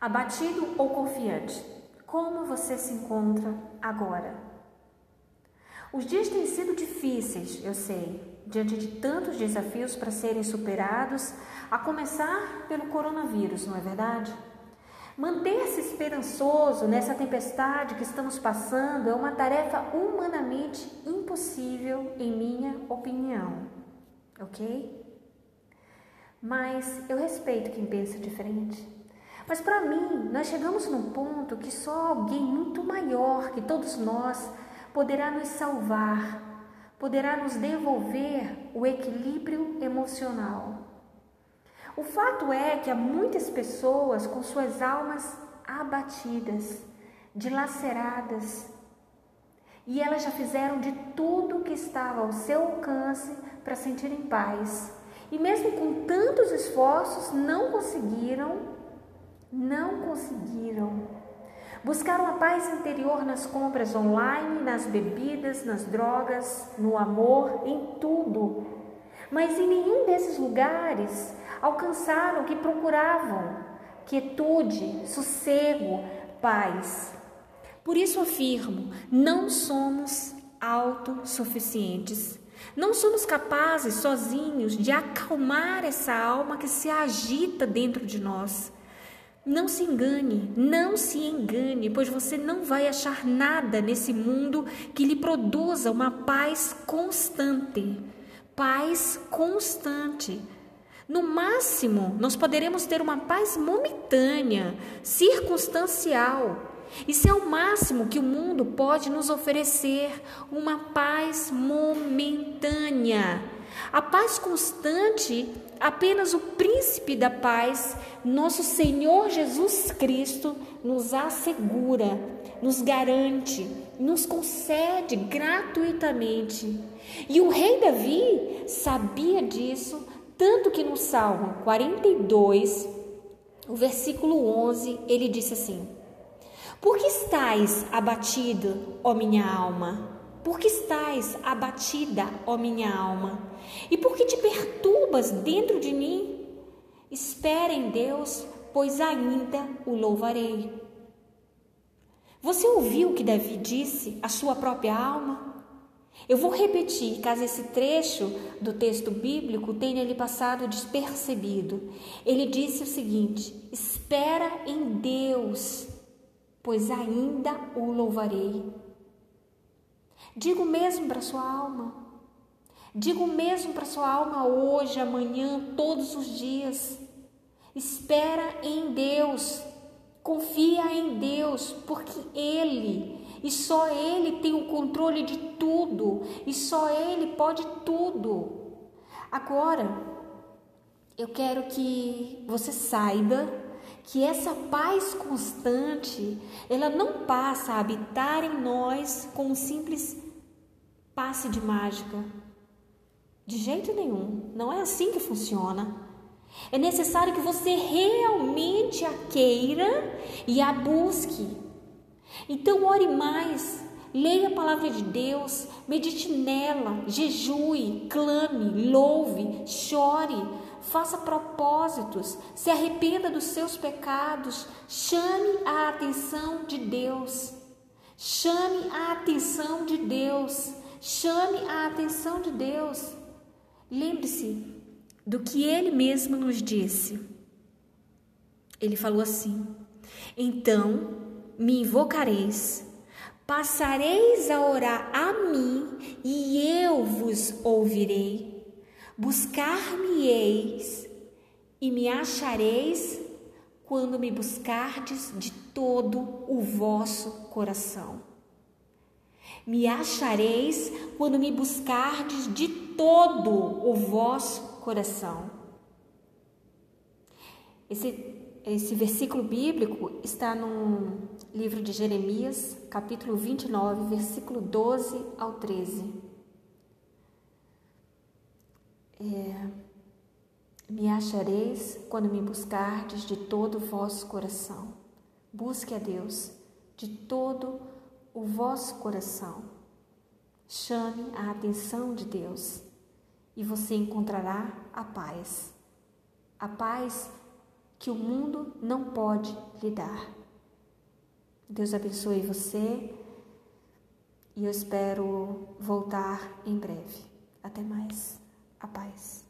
Abatido ou confiante? Como você se encontra agora? Os dias têm sido difíceis, eu sei, diante de tantos desafios para serem superados, a começar pelo coronavírus, não é verdade? Manter-se esperançoso nessa tempestade que estamos passando é uma tarefa humanamente impossível, em minha opinião, ok? Mas eu respeito quem pensa diferente. Mas para mim, nós chegamos num ponto que só alguém muito maior que todos nós poderá nos salvar, poderá nos devolver o equilíbrio emocional. O fato é que há muitas pessoas com suas almas abatidas, dilaceradas, e elas já fizeram de tudo que estava ao seu alcance para sentirem paz. E mesmo com tantos esforços, não conseguiram não conseguiram. Buscaram a paz interior nas compras online, nas bebidas, nas drogas, no amor, em tudo. Mas em nenhum desses lugares alcançaram o que procuravam: quietude, sossego, paz. Por isso afirmo: não somos autossuficientes. Não somos capazes sozinhos de acalmar essa alma que se agita dentro de nós. Não se engane, não se engane, pois você não vai achar nada nesse mundo que lhe produza uma paz constante. Paz constante. No máximo, nós poderemos ter uma paz momentânea, circunstancial. Isso é o máximo que o mundo pode nos oferecer, uma paz momentânea. A paz constante Apenas o príncipe da paz, nosso Senhor Jesus Cristo, nos assegura, nos garante, nos concede gratuitamente. E o rei Davi sabia disso, tanto que no Salmo 42, o versículo 11, ele disse assim: Por que estais abatido, ó minha alma? Por que estás abatida, ó minha alma? E por que te perturbas dentro de mim? Espera em Deus, pois ainda o louvarei. Você ouviu o que Davi disse à sua própria alma? Eu vou repetir, caso esse trecho do texto bíblico tenha lhe passado despercebido. Ele disse o seguinte: Espera em Deus, pois ainda o louvarei. Digo mesmo para sua alma. Digo mesmo para sua alma hoje, amanhã, todos os dias. Espera em Deus. Confia em Deus, porque Ele e só Ele tem o controle de tudo e só Ele pode tudo. Agora, eu quero que você saiba que essa paz constante, ela não passa a habitar em nós com um simples passe de mágica. De jeito nenhum, não é assim que funciona. É necessário que você realmente a queira e a busque. Então, ore mais, leia a palavra de Deus, medite nela, jejue, clame, louve, chore, faça propósitos, se arrependa dos seus pecados, chame a atenção de Deus. Chame a atenção de Deus. Chame a atenção de Deus. Lembre-se do que ele mesmo nos disse. Ele falou assim: Então me invocareis, passareis a orar a mim e eu vos ouvirei. Buscar-me-eis e me achareis quando me buscardes de todo o vosso coração. Me achareis quando me buscardes de todo o vosso coração. Esse, esse versículo bíblico está no livro de Jeremias, capítulo 29, versículo 12 ao 13. É, me achareis quando me buscardes de todo o vosso coração. Busque a Deus de todo o o vosso coração. Chame a atenção de Deus e você encontrará a paz. A paz que o mundo não pode lhe dar. Deus abençoe você e eu espero voltar em breve. Até mais. A paz.